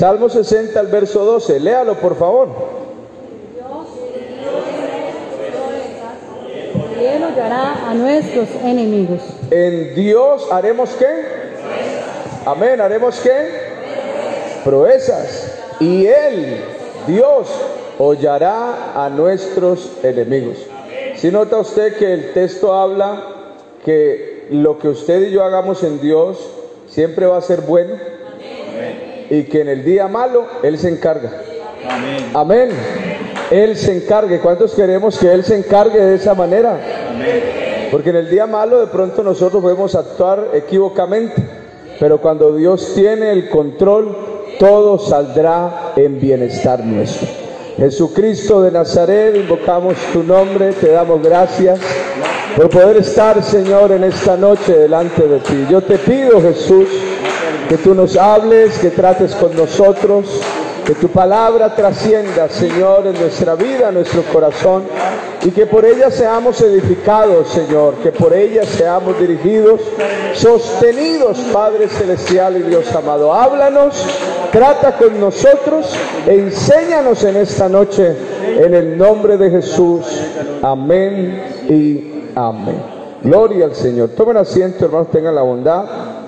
Salmo 60, el verso 12. Léalo, por favor. Y Él hollará a nuestros enemigos. En Dios haremos qué? Amén, haremos qué? Proezas. Y Él, Dios, hollará a nuestros enemigos. Si nota usted que el texto habla que lo que usted y yo hagamos en Dios siempre va a ser bueno y que en el día malo Él se encarga. Amén. Amén. Él se encargue. ¿Cuántos queremos que Él se encargue de esa manera? Porque en el día malo de pronto nosotros podemos actuar equivocamente, pero cuando Dios tiene el control, todo saldrá en bienestar nuestro. Jesucristo de Nazaret, invocamos tu nombre, te damos gracias por poder estar, Señor, en esta noche delante de ti. Yo te pido, Jesús, que tú nos hables, que trates con nosotros, que tu palabra trascienda, Señor, en nuestra vida, en nuestro corazón, y que por ella seamos edificados, Señor, que por ella seamos dirigidos, sostenidos, Padre Celestial y Dios amado. Háblanos, trata con nosotros enséñanos en esta noche, en el nombre de Jesús. Amén y amén. Gloria al Señor. Tomen asiento, hermanos, tengan la bondad.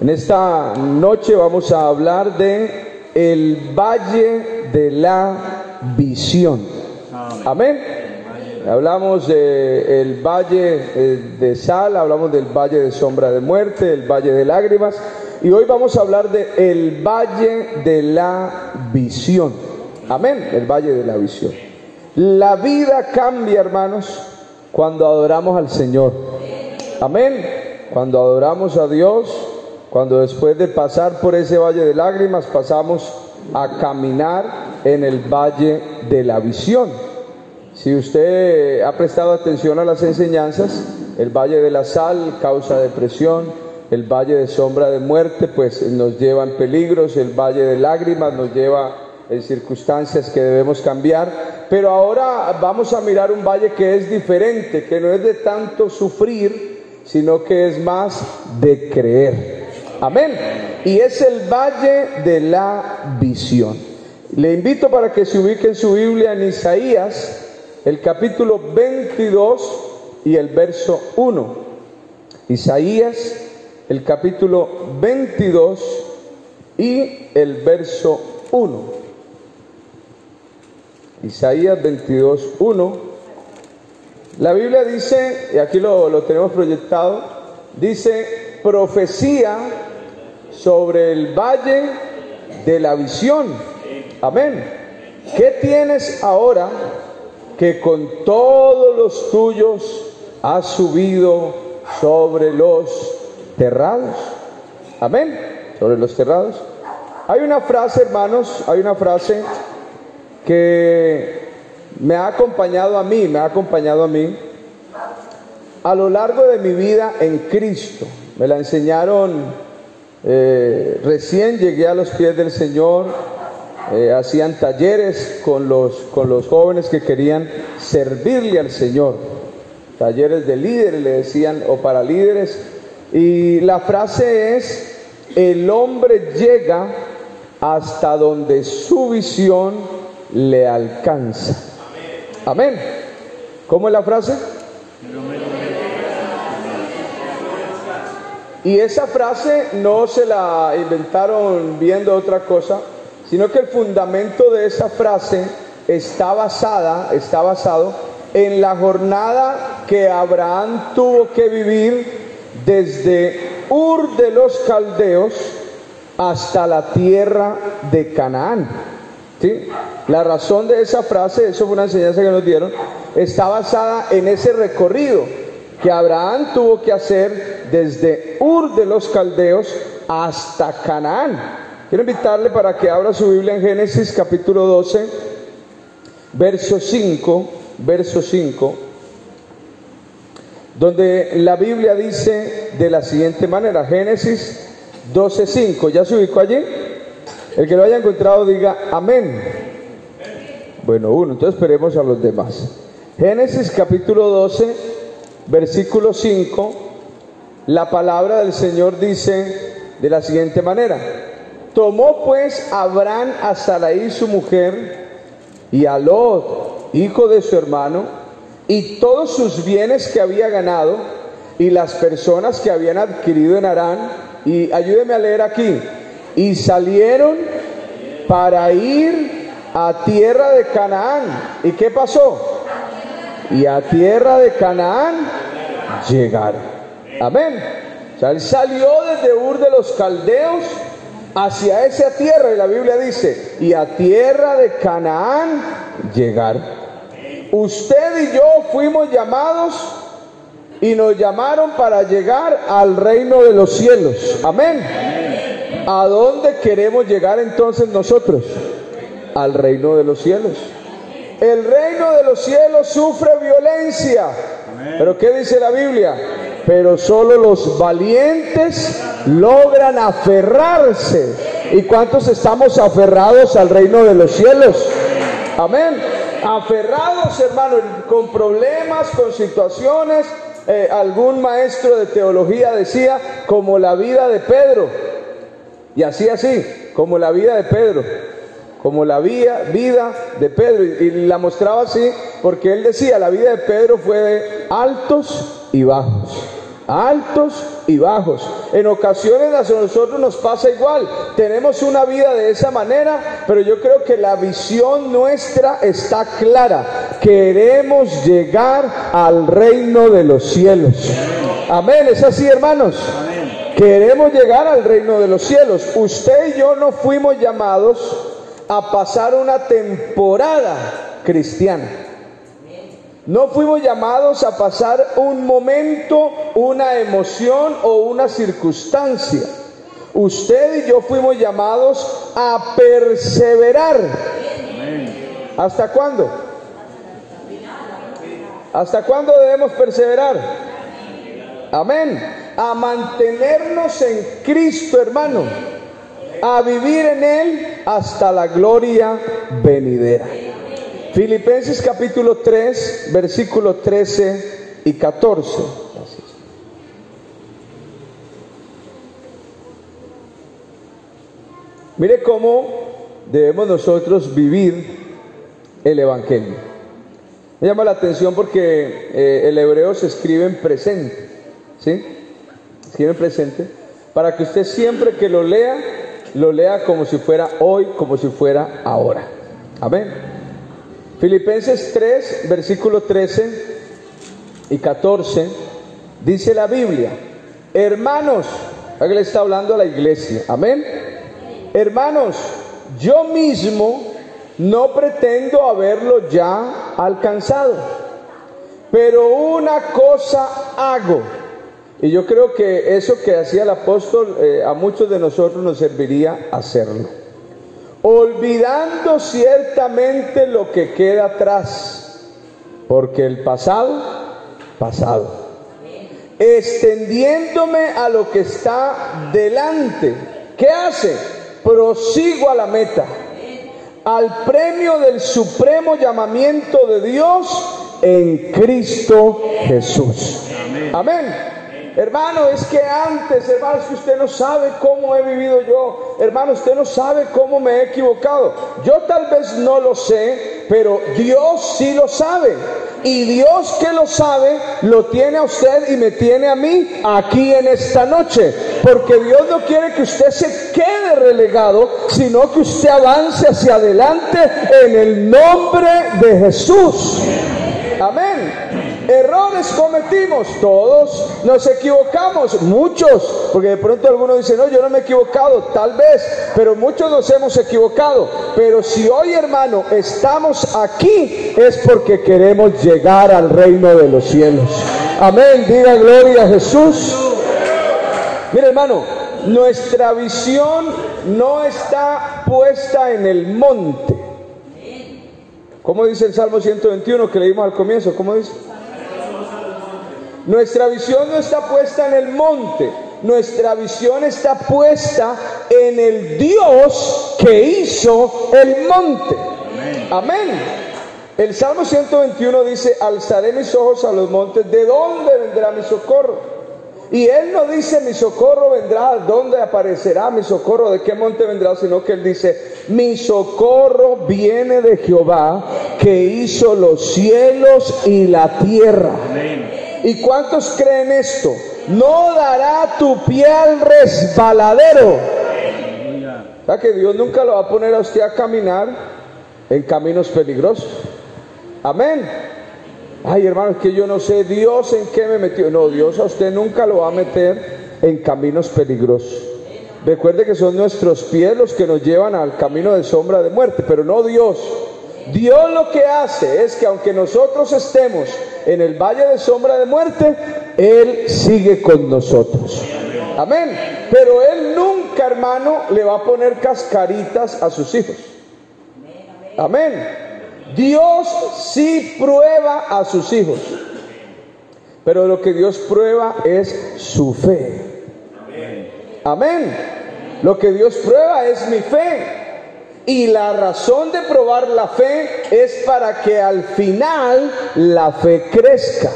En esta noche vamos a hablar de el valle de la visión. Amén. Hablamos del valle eh, de sal, hablamos del valle de sombra de muerte, el valle de lágrimas y hoy vamos a hablar de el valle de la visión. Amén, el valle de la visión. La vida cambia, hermanos, cuando adoramos al Señor. Amén. Cuando adoramos a Dios, cuando después de pasar por ese valle de lágrimas pasamos a caminar en el valle de la visión. Si usted ha prestado atención a las enseñanzas, el valle de la sal causa depresión, el valle de sombra de muerte pues nos lleva en peligros, el valle de lágrimas nos lleva en circunstancias que debemos cambiar, pero ahora vamos a mirar un valle que es diferente, que no es de tanto sufrir, sino que es más de creer. Amén. Y es el valle de la visión. Le invito para que se ubique en su Biblia en Isaías, el capítulo 22 y el verso 1. Isaías, el capítulo 22 y el verso 1. Isaías 22, 1. La Biblia dice, y aquí lo, lo tenemos proyectado, dice profecía sobre el valle de la visión. Amén. ¿Qué tienes ahora que con todos los tuyos has subido sobre los terrados? Amén. Sobre los terrados. Hay una frase, hermanos, hay una frase que me ha acompañado a mí, me ha acompañado a mí a lo largo de mi vida en Cristo. Me la enseñaron eh, recién llegué a los pies del Señor, eh, hacían talleres con los, con los jóvenes que querían servirle al Señor, talleres de líderes le decían, o para líderes, y la frase es, el hombre llega hasta donde su visión le alcanza. Amén. ¿Cómo es la frase? Y esa frase no se la inventaron viendo otra cosa, sino que el fundamento de esa frase está basada, está basado en la jornada que Abraham tuvo que vivir desde Ur de los Caldeos hasta la tierra de Canaán. ¿Sí? La razón de esa frase, eso fue una enseñanza que nos dieron, está basada en ese recorrido que Abraham tuvo que hacer desde Ur de los Caldeos hasta Canaán. Quiero invitarle para que abra su Biblia en Génesis capítulo 12, verso 5, verso 5, donde la Biblia dice de la siguiente manera, Génesis 12, 5, ¿ya se ubicó allí? El que lo haya encontrado diga amén. Bueno, uno, entonces esperemos a los demás. Génesis capítulo 12, versículo 5, la palabra del Señor dice de la siguiente manera, Tomó pues Abraham a Sarai su mujer y a Lot, hijo de su hermano, y todos sus bienes que había ganado y las personas que habían adquirido en Arán. Y ayúdeme a leer aquí. Y salieron para ir a tierra de Canaán. ¿Y qué pasó? Y a tierra de Canaán llegaron. Amén. O sea, él salió desde Ur de los Caldeos hacia esa tierra y la Biblia dice, y a tierra de Canaán llegar. Usted y yo fuimos llamados y nos llamaron para llegar al reino de los cielos. Amén. ¿A dónde queremos llegar entonces nosotros? Al reino de los cielos. El reino de los cielos sufre violencia. Pero ¿qué dice la Biblia? Pero solo los valientes logran aferrarse. ¿Y cuántos estamos aferrados al reino de los cielos? Amén. Aferrados, hermano, con problemas, con situaciones. Eh, algún maestro de teología decía, como la vida de Pedro. Y así, así, como la vida de Pedro como la vida, vida de Pedro. Y, la mostraba así porque él decía, la vida de Pedro fue de altos y bajos. Altos y bajos. En ocasiones a nosotros nos pasa igual. Tenemos una vida de esa manera, pero yo creo que la visión nuestra está clara. Queremos llegar al reino de los cielos. Amén. ¿Es así, hermanos? Queremos llegar al reino de los cielos. Usted y yo no fuimos llamados a pasar una temporada cristiana. No fuimos llamados a pasar un momento, una emoción o una circunstancia. Usted y yo fuimos llamados a perseverar. ¿Hasta cuándo? ¿Hasta cuándo debemos perseverar? Amén. A mantenernos en Cristo, hermano a vivir en Él hasta la gloria venidera. Filipenses capítulo 3, versículo 13 y 14. Mire cómo debemos nosotros vivir el Evangelio. Me llama la atención porque eh, el hebreo se escribe en presente, ¿sí? Escribe en presente, para que usted siempre que lo lea lo lea como si fuera hoy, como si fuera ahora. Amén. Filipenses 3, versículo 13 y 14, dice la Biblia, hermanos, le está hablando a la iglesia, amén. Hermanos, yo mismo no pretendo haberlo ya alcanzado, pero una cosa hago y yo creo que eso que hacía el apóstol eh, a muchos de nosotros nos serviría hacerlo. Olvidando ciertamente lo que queda atrás, porque el pasado, pasado. Extendiéndome a lo que está delante. ¿Qué hace? Prosigo a la meta, al premio del supremo llamamiento de Dios en Cristo Jesús. Amén. Hermano, es que antes, hermano, es que usted no sabe cómo he vivido yo. Hermano, usted no sabe cómo me he equivocado. Yo tal vez no lo sé, pero Dios sí lo sabe. Y Dios que lo sabe, lo tiene a usted y me tiene a mí aquí en esta noche. Porque Dios no quiere que usted se quede relegado, sino que usted avance hacia adelante en el nombre de Jesús. Amén. Errores cometimos, todos nos equivocamos, muchos, porque de pronto algunos dicen, no, yo no me he equivocado, tal vez, pero muchos nos hemos equivocado. Pero si hoy, hermano, estamos aquí, es porque queremos llegar al reino de los cielos. Amén, diga gloria a Jesús. Mire, hermano, nuestra visión no está puesta en el monte. ¿Cómo dice el Salmo 121 que leímos al comienzo? ¿Cómo dice? Nuestra visión no está puesta en el monte, nuestra visión está puesta en el Dios que hizo el monte. Amén. El Salmo 121 dice, alzaré mis ojos a los montes, ¿de dónde vendrá mi socorro? Y Él no dice mi socorro vendrá, ¿dónde aparecerá mi socorro? ¿De qué monte vendrá? Sino que Él dice, mi socorro viene de Jehová que hizo los cielos y la tierra. ¿Y cuántos creen esto? No dará tu pie al resbaladero. ¿Sabes que Dios nunca lo va a poner a usted a caminar en caminos peligrosos? Amén. Ay, hermano, que yo no sé Dios en qué me metió. No, Dios a usted nunca lo va a meter en caminos peligrosos. Recuerde que son nuestros pies los que nos llevan al camino de sombra de muerte, pero no Dios. Dios lo que hace es que aunque nosotros estemos en el valle de sombra de muerte, Él sigue con nosotros. Amén. Pero Él nunca, hermano, le va a poner cascaritas a sus hijos. Amén. Dios sí prueba a sus hijos, pero lo que Dios prueba es su fe. Amén. Lo que Dios prueba es mi fe. Y la razón de probar la fe es para que al final la fe crezca.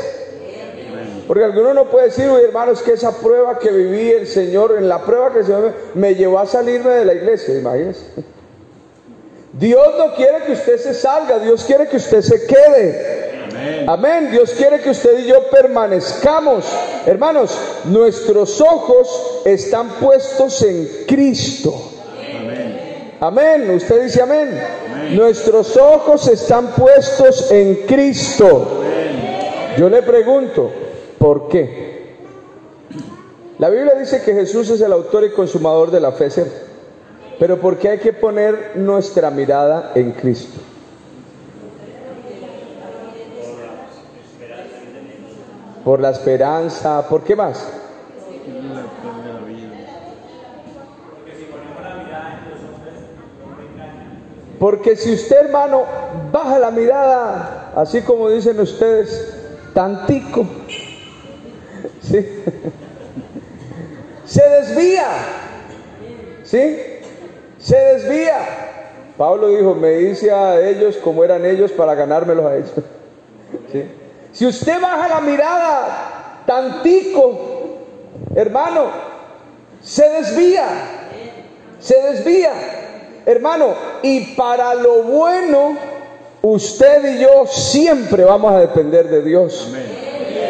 Porque alguno no puede decir, uy hermanos, que esa prueba que viví el Señor, en la prueba que el Señor me, me llevó a salirme de la iglesia, imagínense. Dios no quiere que usted se salga, Dios quiere que usted se quede. Amén. Dios quiere que usted y yo permanezcamos. Hermanos, nuestros ojos están puestos en Cristo. Amén. Usted dice amén. Nuestros ojos están puestos en Cristo. Yo le pregunto, ¿por qué? La Biblia dice que Jesús es el autor y consumador de la fe, pero ¿por qué hay que poner nuestra mirada en Cristo? Por la esperanza, ¿por qué más? Porque si usted, hermano, baja la mirada, así como dicen ustedes, tantico, ¿sí? se desvía, ¿sí? se desvía. Pablo dijo, me dice a ellos como eran ellos para ganármelos a ellos. Si usted baja la mirada tantico, hermano, se desvía, se desvía, hermano, y para lo bueno, usted y yo siempre vamos a depender de Dios.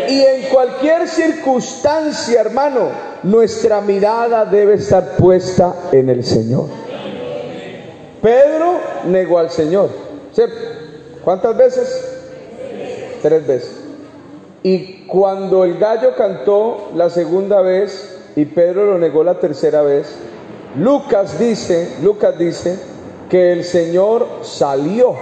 Y en cualquier circunstancia, hermano, nuestra mirada debe estar puesta en el Señor. Pedro negó al Señor. ¿Cuántas veces? Tres veces. Y cuando el gallo cantó la segunda vez y Pedro lo negó la tercera vez, Lucas dice, Lucas dice que el Señor salió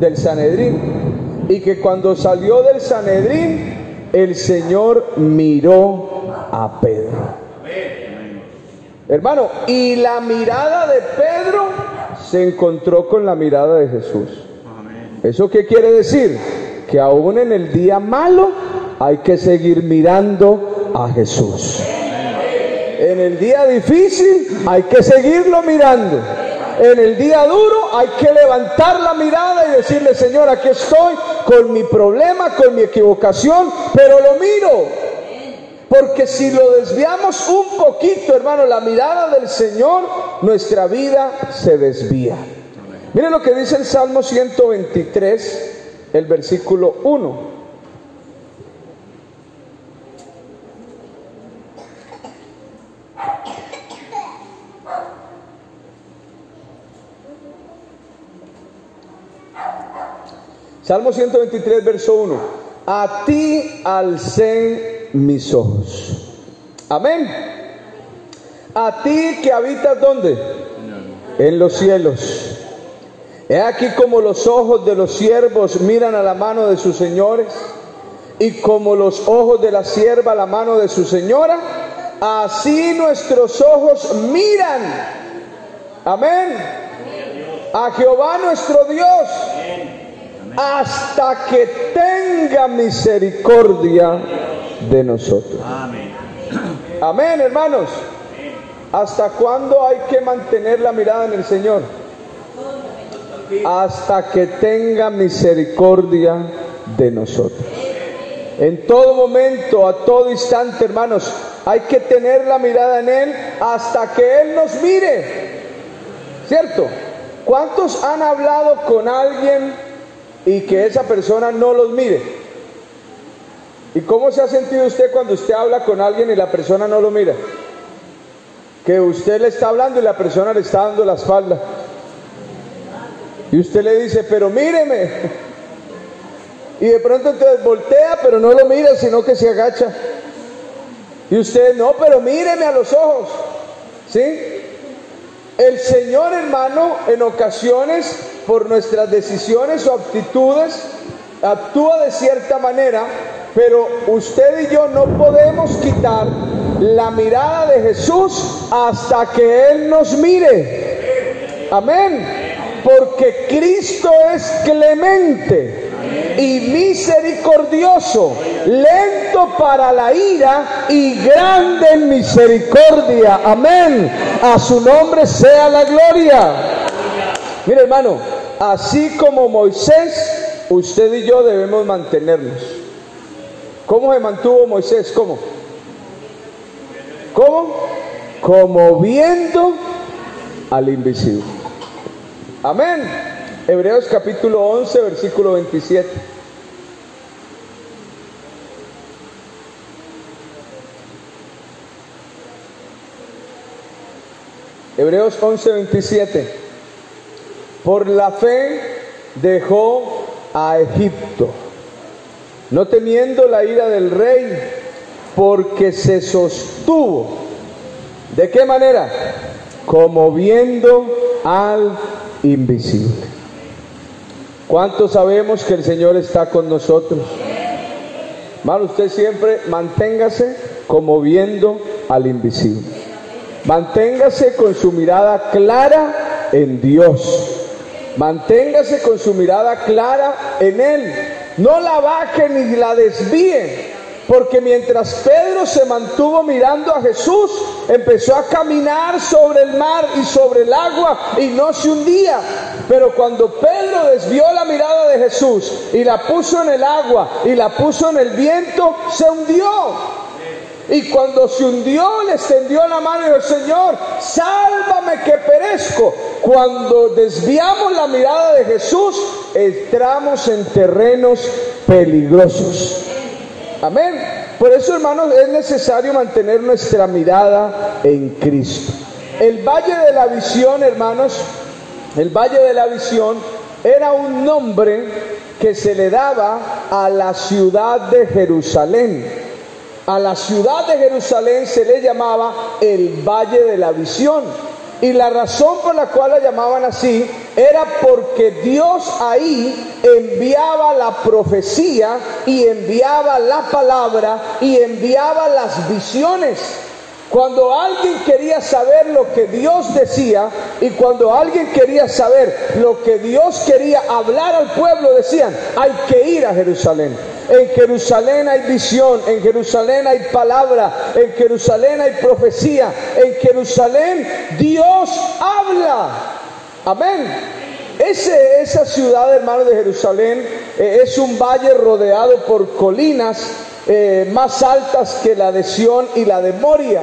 del Sanedrín y que cuando salió del Sanedrín el Señor miró a Pedro. Hermano, y la mirada de Pedro se encontró con la mirada de Jesús. ¿Eso qué quiere decir? Que aún en el día malo hay que seguir mirando a Jesús. En el día difícil hay que seguirlo mirando. En el día duro hay que levantar la mirada y decirle, Señor, aquí estoy con mi problema, con mi equivocación, pero lo miro porque si lo desviamos un poquito, hermano, la mirada del Señor, nuestra vida se desvía. Miren lo que dice el Salmo 123, el versículo 1. Salmo 123, verso 1. A ti alcé mis ojos. Amén. A ti que habitas donde? En los cielos. He aquí como los ojos de los siervos miran a la mano de sus señores y como los ojos de la sierva a la mano de su señora, así nuestros ojos miran. Amén. A Jehová nuestro Dios hasta que tenga misericordia de nosotros. Amén. hermanos. ¿Hasta cuándo hay que mantener la mirada en el Señor? Hasta que tenga misericordia de nosotros. En todo momento, a todo instante, hermanos, hay que tener la mirada en Él hasta que Él nos mire. ¿Cierto? ¿Cuántos han hablado con alguien y que esa persona no los mire? ¿Y cómo se ha sentido usted cuando usted habla con alguien y la persona no lo mira? Que usted le está hablando y la persona le está dando la espalda. Y usted le dice, pero míreme. Y de pronto entonces voltea, pero no lo mira, sino que se agacha. Y usted, no, pero míreme a los ojos. ¿Sí? El Señor, hermano, en ocasiones, por nuestras decisiones o actitudes, actúa de cierta manera, pero usted y yo no podemos quitar la mirada de Jesús hasta que Él nos mire. Amén. Porque Cristo es clemente y misericordioso, lento para la ira y grande en misericordia. Amén. A su nombre sea la gloria. Mire hermano, así como Moisés, usted y yo debemos mantenernos. ¿Cómo se mantuvo Moisés? ¿Cómo? ¿Cómo? Como viendo al invisible. Amén. Hebreos capítulo 11, versículo 27. Hebreos 11, 27. Por la fe dejó a Egipto, no temiendo la ira del rey, porque se sostuvo. ¿De qué manera? Como viendo al invisible. ¿Cuántos sabemos que el Señor está con nosotros? Hermano, usted siempre manténgase como viendo al invisible. Manténgase con su mirada clara en Dios. Manténgase con su mirada clara en Él. No la baje ni la desvíe. Porque mientras Pedro se mantuvo mirando a Jesús, empezó a caminar sobre el mar y sobre el agua y no se hundía. Pero cuando Pedro desvió la mirada de Jesús y la puso en el agua y la puso en el viento, se hundió. Y cuando se hundió, le extendió la mano y dijo, Señor, sálvame que perezco. Cuando desviamos la mirada de Jesús, entramos en terrenos peligrosos. Amén. Por eso, hermanos, es necesario mantener nuestra mirada en Cristo. El Valle de la Visión, hermanos, el Valle de la Visión era un nombre que se le daba a la ciudad de Jerusalén. A la ciudad de Jerusalén se le llamaba el Valle de la Visión. Y la razón por la cual la llamaban así era porque Dios ahí enviaba la profecía y enviaba la palabra y enviaba las visiones. Cuando alguien quería saber lo que Dios decía y cuando alguien quería saber lo que Dios quería hablar al pueblo, decían, hay que ir a Jerusalén. En Jerusalén hay visión, en Jerusalén hay palabra, en Jerusalén hay profecía, en Jerusalén Dios habla. Amén. Ese, esa ciudad, hermano, de Jerusalén eh, es un valle rodeado por colinas eh, más altas que la de Sión y la de Moria.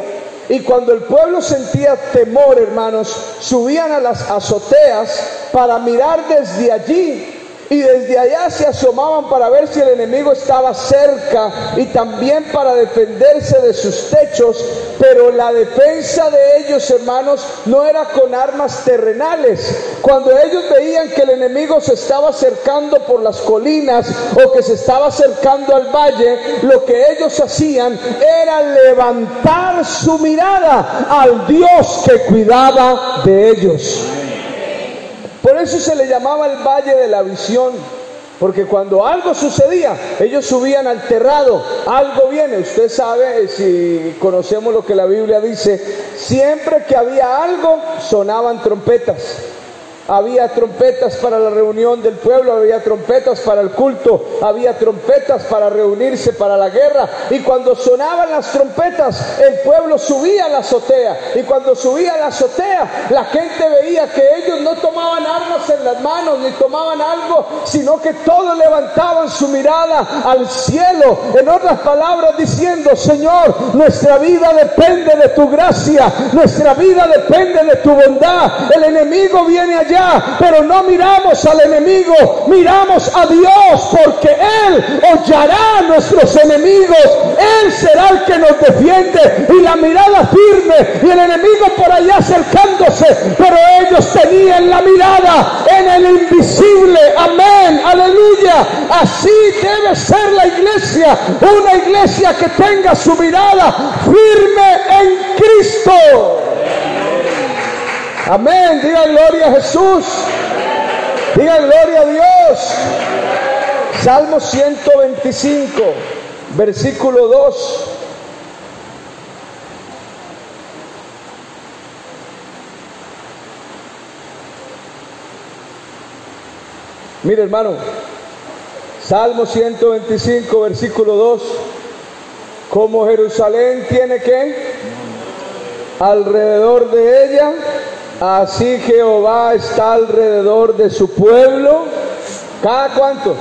Y cuando el pueblo sentía temor, hermanos, subían a las azoteas para mirar desde allí y desde allá se asomaban para ver si el enemigo estaba cerca y también para defenderse de sus techos, pero la defensa de ellos, hermanos, no era con armas terrenales. Cuando ellos veían que el enemigo se estaba acercando por las colinas o que se estaba acercando al valle, lo que ellos hacían era levantar su mirada al Dios que cuidaba de ellos. Eso se le llamaba el Valle de la Visión. Porque cuando algo sucedía, ellos subían al terrado, algo viene. Usted sabe, si conocemos lo que la Biblia dice, siempre que había algo, sonaban trompetas. Había trompetas para la reunión del pueblo, había trompetas para el culto, había trompetas para reunirse para la guerra. Y cuando sonaban las trompetas, el pueblo subía a la azotea. Y cuando subía a la azotea, la gente veía que ellos no tomaban armas en las manos ni tomaban algo, sino que todos levantaban su mirada al cielo. En otras palabras, diciendo, Señor, nuestra vida depende de tu gracia, nuestra vida depende de tu bondad. El enemigo viene pero no miramos al enemigo, miramos a Dios, porque Él hollará a nuestros enemigos, Él será el que nos defiende y la mirada firme y el enemigo por allá acercándose, pero ellos tenían la mirada en el invisible, amén, aleluya, así debe ser la iglesia, una iglesia que tenga su mirada firme en Cristo. Amén. Diga gloria a Jesús. Diga gloria a Dios. Salmo 125, versículo 2. Mire hermano, Salmo 125, versículo 2. Como Jerusalén tiene que alrededor de ella, Así Jehová está alrededor de su pueblo. ¿Cada cuánto?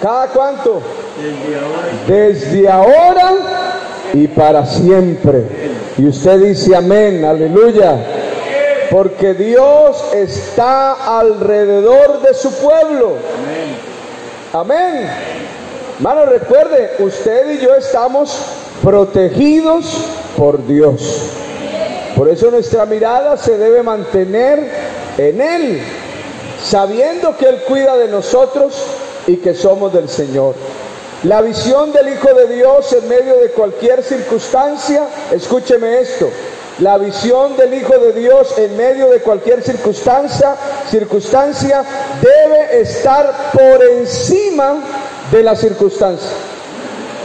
¿Cada cuánto? Desde ahora y para siempre. Y usted dice amén, aleluya. Porque Dios está alrededor de su pueblo. Amén. Hermano, recuerde, usted y yo estamos protegidos por Dios. Por eso nuestra mirada se debe mantener en Él, sabiendo que Él cuida de nosotros y que somos del Señor. La visión del Hijo de Dios en medio de cualquier circunstancia, escúcheme esto, la visión del Hijo de Dios en medio de cualquier circunstancia, circunstancia debe estar por encima de la circunstancia.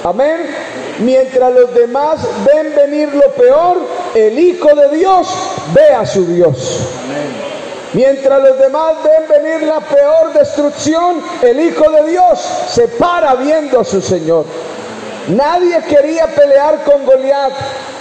Amén. Mientras los demás ven venir lo peor, el Hijo de Dios ve a su Dios. Mientras los demás ven venir la peor destrucción, el Hijo de Dios se para viendo a su Señor. Nadie quería pelear con Goliat.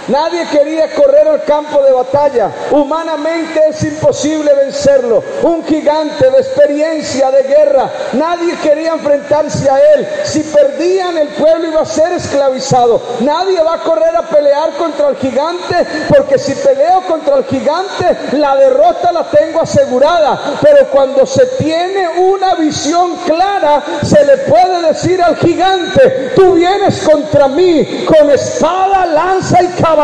Nadie quería correr al campo de batalla. Humanamente es imposible vencerlo. Un gigante de experiencia de guerra. Nadie quería enfrentarse a él. Si perdían, el pueblo iba a ser esclavizado. Nadie va a correr a pelear contra el gigante porque si peleo contra el gigante, la derrota la tengo asegurada. Pero cuando se tiene una visión clara, se le puede decir al gigante, tú vienes contra mí con espada, lanza y caballo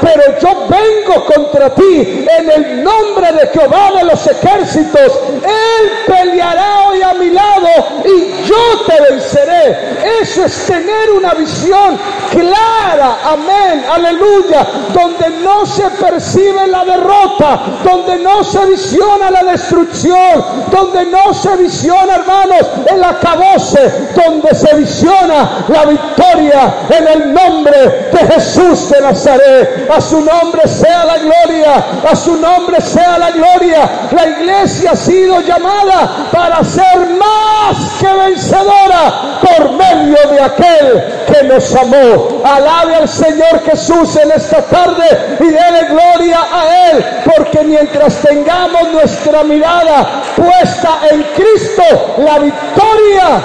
pero yo vengo contra ti en el nombre de Jehová de los ejércitos. Él peleará hoy a mi lado y yo te venceré. Eso es tener una visión clara, amén, aleluya, donde no se percibe la derrota, donde no se visiona la destrucción, donde no se visiona, hermanos, el acabose, donde se visiona la victoria en el nombre de Jesús de Nazaret. A su nombre sea la gloria, a su nombre sea la gloria. La iglesia ha sido llamada para ser más que vencedora por medio de aquel que nos amó. Alabe al Señor Jesús en esta tarde y dele gloria a Él, porque mientras tengamos nuestra mirada puesta en Cristo, la victoria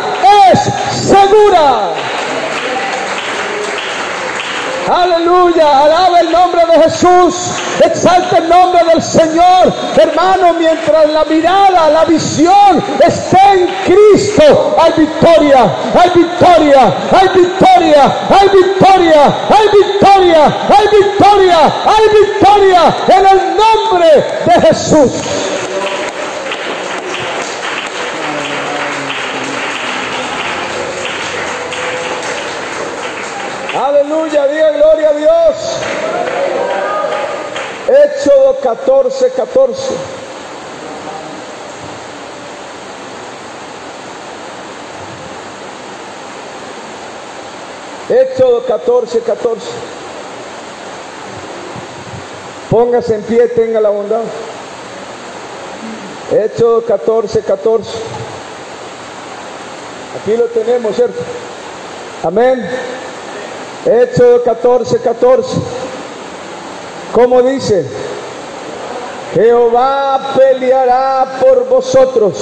es segura. Aleluya, alaba el nombre de Jesús, exalta el nombre del Señor. Hermano, mientras la mirada, la visión esté en Cristo, hay victoria, hay victoria, hay victoria, hay victoria, hay victoria, hay victoria, hay victoria en el nombre de Jesús. Gloria a Dios. Éxodo 14, 14. Éxodo 14, 14. Póngase en pie, tenga la bondad. Hecho 14, 14. Aquí lo tenemos, ¿cierto? Amén. Hecho 14, 14. ¿Cómo dice? Jehová peleará por vosotros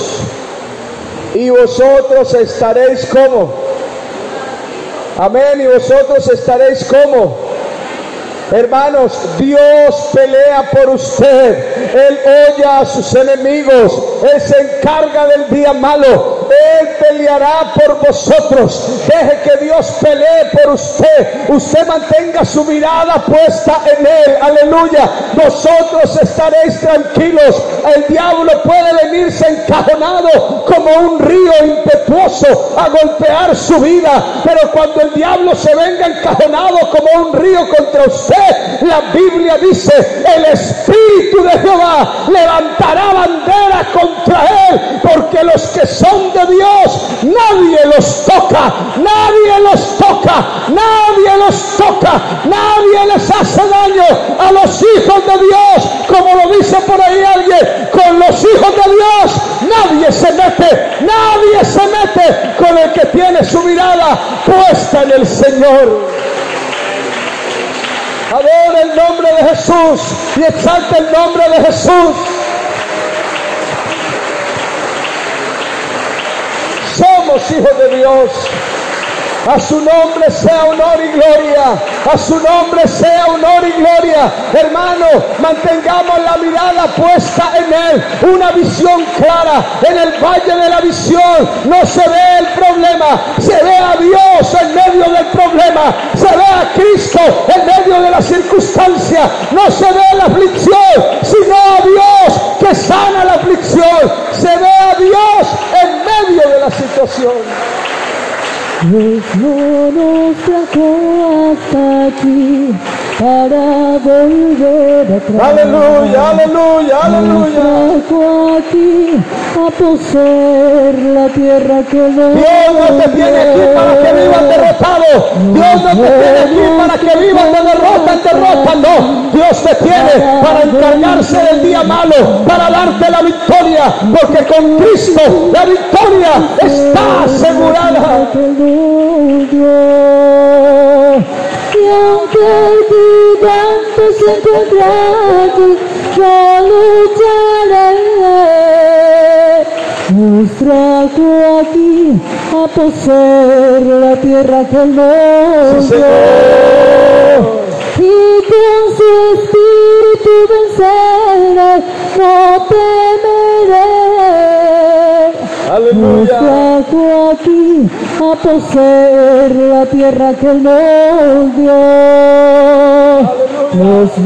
y vosotros estaréis como. Amén. Y vosotros estaréis como. Hermanos, Dios pelea por usted. Él oye a sus enemigos. Él se encarga del día malo. Él peleará por vosotros. Deje que Dios pelee por usted. Usted mantenga su mirada puesta en Él. Aleluya. Vosotros estaréis tranquilos. El diablo puede venirse encajonado como un río impetuoso a golpear su vida. Pero cuando el diablo se venga encajonado como un río contra usted, la Biblia dice, el Espíritu de Jehová levantará bandera contra él, porque los que son de Dios, nadie los toca, nadie los toca, nadie los toca, nadie les hace daño a los hijos de Dios, como lo dice por ahí alguien, con los hijos de Dios nadie se mete, nadie se mete con el que tiene su mirada puesta en el Señor. Adora el nombre de Jesús y exalta el nombre de Jesús. Somos hijos de Dios. A su nombre sea honor y gloria. A su nombre sea honor y gloria. Hermano, mantengamos la mirada puesta en Él. Una visión clara. En el valle de la visión no se ve el problema. Se ve a Dios en medio del problema. Se ve a Cristo en medio de la circunstancia. No se ve la aflicción, sino a Dios que sana la aflicción. Se ve a Dios en medio de la situación. Dios no nos trajo hasta aquí para volver atrás. Aleluya, aleluya, aleluya. Nos trajo aquí a poseer la tierra que nos Dios no te tiene aquí para que vivas derrotado. Dios no te tiene aquí para que vivas de derrota en. No, Dios te tiene para encargarse del día malo, para darte la victoria, porque con Cristo la victoria está asegurada. Y aunque el gigante se encuentra aquí, yo lucharé. Nos trajo aquí a poseer la tierra que nos dio. Y con su espíritu venceré, no temeré. Aleluya. trajo aquí a poseer la tierra que nos dio. Nos